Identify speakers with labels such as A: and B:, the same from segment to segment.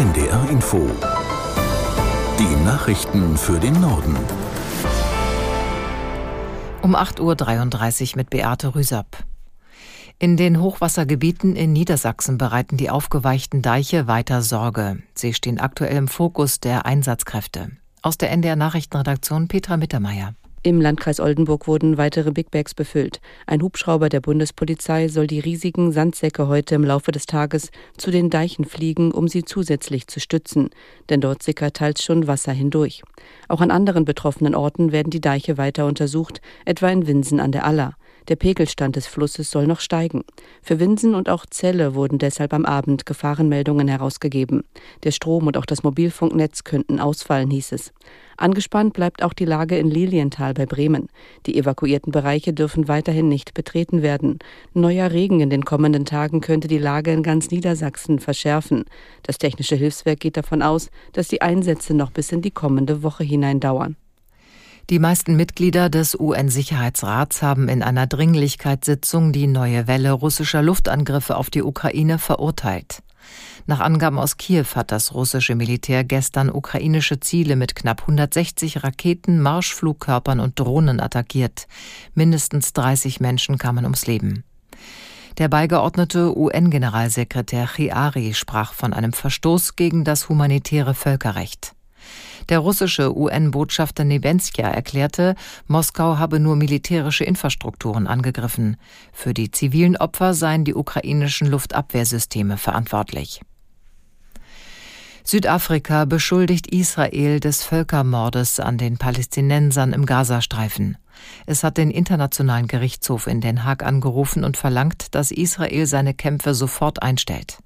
A: NDR Info. Die Nachrichten für den Norden.
B: Um 8.33 Uhr mit Beate Rüsapp. In den Hochwassergebieten in Niedersachsen bereiten die aufgeweichten Deiche weiter Sorge. Sie stehen aktuell im Fokus der Einsatzkräfte. Aus der NDR Nachrichtenredaktion Petra Mittermeier.
C: Im Landkreis Oldenburg wurden weitere Big Bags befüllt. Ein Hubschrauber der Bundespolizei soll die riesigen Sandsäcke heute im Laufe des Tages zu den Deichen fliegen, um sie zusätzlich zu stützen. Denn dort sickert teils schon Wasser hindurch. Auch an anderen betroffenen Orten werden die Deiche weiter untersucht, etwa in Winsen an der Aller. Der Pegelstand des Flusses soll noch steigen. Für Winsen und auch Celle wurden deshalb am Abend Gefahrenmeldungen herausgegeben. Der Strom und auch das Mobilfunknetz könnten ausfallen, hieß es. Angespannt bleibt auch die Lage in Lilienthal bei Bremen. Die evakuierten Bereiche dürfen weiterhin nicht betreten werden. Neuer Regen in den kommenden Tagen könnte die Lage in ganz Niedersachsen verschärfen. Das Technische Hilfswerk geht davon aus, dass die Einsätze noch bis in die kommende Woche hinein dauern.
B: Die meisten Mitglieder des UN-Sicherheitsrats haben in einer Dringlichkeitssitzung die neue Welle russischer Luftangriffe auf die Ukraine verurteilt. Nach Angaben aus Kiew hat das russische Militär gestern ukrainische Ziele mit knapp 160 Raketen, Marschflugkörpern und Drohnen attackiert. Mindestens 30 Menschen kamen ums Leben. Der beigeordnete UN-Generalsekretär Chiari sprach von einem Verstoß gegen das humanitäre Völkerrecht. Der russische UN-Botschafter Nebenskia erklärte, Moskau habe nur militärische Infrastrukturen angegriffen. Für die zivilen Opfer seien die ukrainischen Luftabwehrsysteme verantwortlich. Südafrika beschuldigt Israel des Völkermordes an den Palästinensern im Gazastreifen. Es hat den Internationalen Gerichtshof in Den Haag angerufen und verlangt, dass Israel seine Kämpfe sofort einstellt.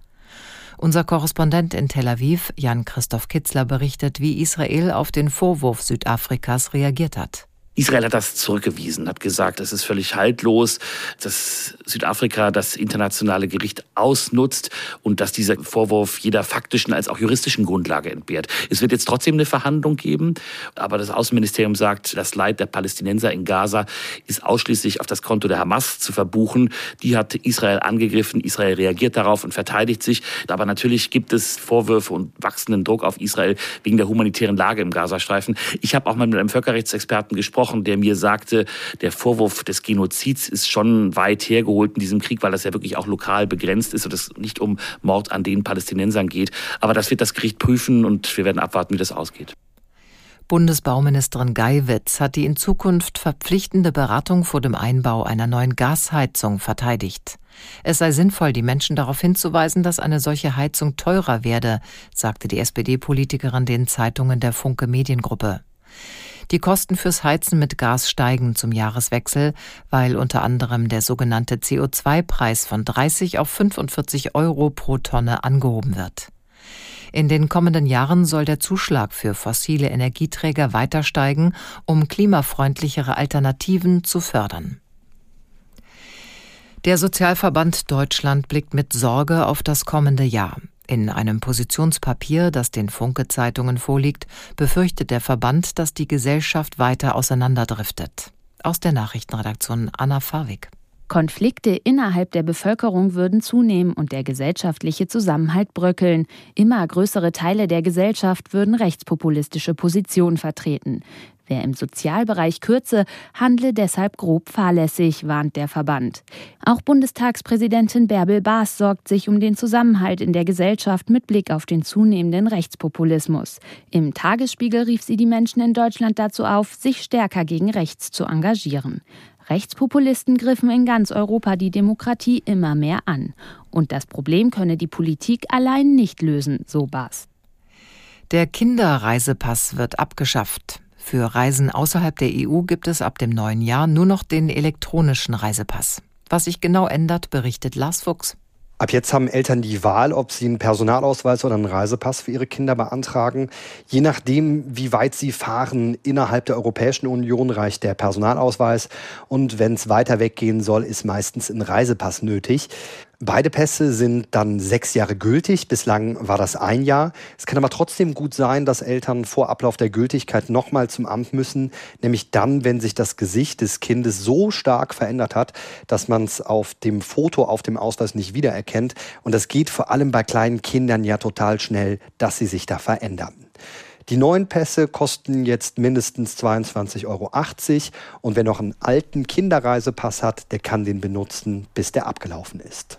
B: Unser Korrespondent in Tel Aviv, Jan-Christoph Kitzler, berichtet, wie Israel auf den Vorwurf Südafrikas reagiert hat.
D: Israel hat das zurückgewiesen, hat gesagt, es ist völlig haltlos, dass Südafrika das internationale Gericht ausnutzt und dass dieser Vorwurf jeder faktischen als auch juristischen Grundlage entbehrt. Es wird jetzt trotzdem eine Verhandlung geben, aber das Außenministerium sagt, das Leid der Palästinenser in Gaza ist ausschließlich auf das Konto der Hamas zu verbuchen. Die hat Israel angegriffen, Israel reagiert darauf und verteidigt sich. Aber natürlich gibt es Vorwürfe und wachsenden Druck auf Israel wegen der humanitären Lage im Gazastreifen. Ich habe auch mal mit einem Völkerrechtsexperten gesprochen, gesprochen, der mir sagte, der Vorwurf des Genozids ist schon weit hergeholt in diesem Krieg, weil das ja wirklich auch lokal begrenzt ist und es nicht um Mord an den Palästinensern geht. Aber das wird das Gericht prüfen und wir werden abwarten, wie das ausgeht.
B: Bundesbauministerin Geiwitz hat die in Zukunft verpflichtende Beratung vor dem Einbau einer neuen Gasheizung verteidigt. Es sei sinnvoll, die Menschen darauf hinzuweisen, dass eine solche Heizung teurer werde, sagte die SPD-Politikerin den Zeitungen der Funke Mediengruppe. Die Kosten fürs Heizen mit Gas steigen zum Jahreswechsel, weil unter anderem der sogenannte CO2-Preis von 30 auf 45 Euro pro Tonne angehoben wird. In den kommenden Jahren soll der Zuschlag für fossile Energieträger weiter steigen, um klimafreundlichere Alternativen zu fördern. Der Sozialverband Deutschland blickt mit Sorge auf das kommende Jahr. In einem Positionspapier, das den Funke-Zeitungen vorliegt, befürchtet der Verband, dass die Gesellschaft weiter auseinanderdriftet. Aus der Nachrichtenredaktion Anna Farwig.
E: Konflikte innerhalb der Bevölkerung würden zunehmen und der gesellschaftliche Zusammenhalt bröckeln. Immer größere Teile der Gesellschaft würden rechtspopulistische Positionen vertreten. Wer im Sozialbereich kürze, handle deshalb grob fahrlässig, warnt der Verband. Auch Bundestagspräsidentin Bärbel Baas sorgt sich um den Zusammenhalt in der Gesellschaft mit Blick auf den zunehmenden Rechtspopulismus. Im Tagesspiegel rief sie die Menschen in Deutschland dazu auf, sich stärker gegen rechts zu engagieren. Rechtspopulisten griffen in ganz Europa die Demokratie immer mehr an. Und das Problem könne die Politik allein nicht lösen, so Baas.
B: Der Kinderreisepass wird abgeschafft. Für Reisen außerhalb der EU gibt es ab dem neuen Jahr nur noch den elektronischen Reisepass. Was sich genau ändert, berichtet Lars Fuchs.
F: Ab jetzt haben Eltern die Wahl, ob sie einen Personalausweis oder einen Reisepass für ihre Kinder beantragen. Je nachdem, wie weit sie fahren innerhalb der Europäischen Union, reicht der Personalausweis. Und wenn es weiter weggehen soll, ist meistens ein Reisepass nötig. Beide Pässe sind dann sechs Jahre gültig. Bislang war das ein Jahr. Es kann aber trotzdem gut sein, dass Eltern vor Ablauf der Gültigkeit nochmal zum Amt müssen, nämlich dann, wenn sich das Gesicht des Kindes so stark verändert hat, dass man es auf dem Foto auf dem Ausweis nicht wiedererkennt. Und das geht vor allem bei kleinen Kindern ja total schnell, dass sie sich da verändern. Die neuen Pässe kosten jetzt mindestens 22,80 Euro. Und wer noch einen alten Kinderreisepass hat, der kann den benutzen, bis der abgelaufen ist.